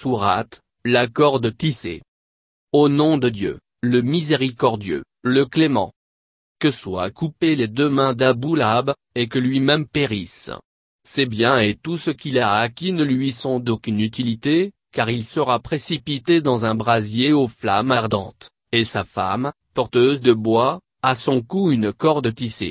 Sourate, la corde tissée. Au nom de Dieu, le miséricordieux, le clément. Que soient coupées les deux mains d'Abou Lahab, et que lui-même périsse. Ses biens et tout ce qu'il a acquis ne lui sont d'aucune utilité, car il sera précipité dans un brasier aux flammes ardentes, et sa femme, porteuse de bois, a son cou une corde tissée.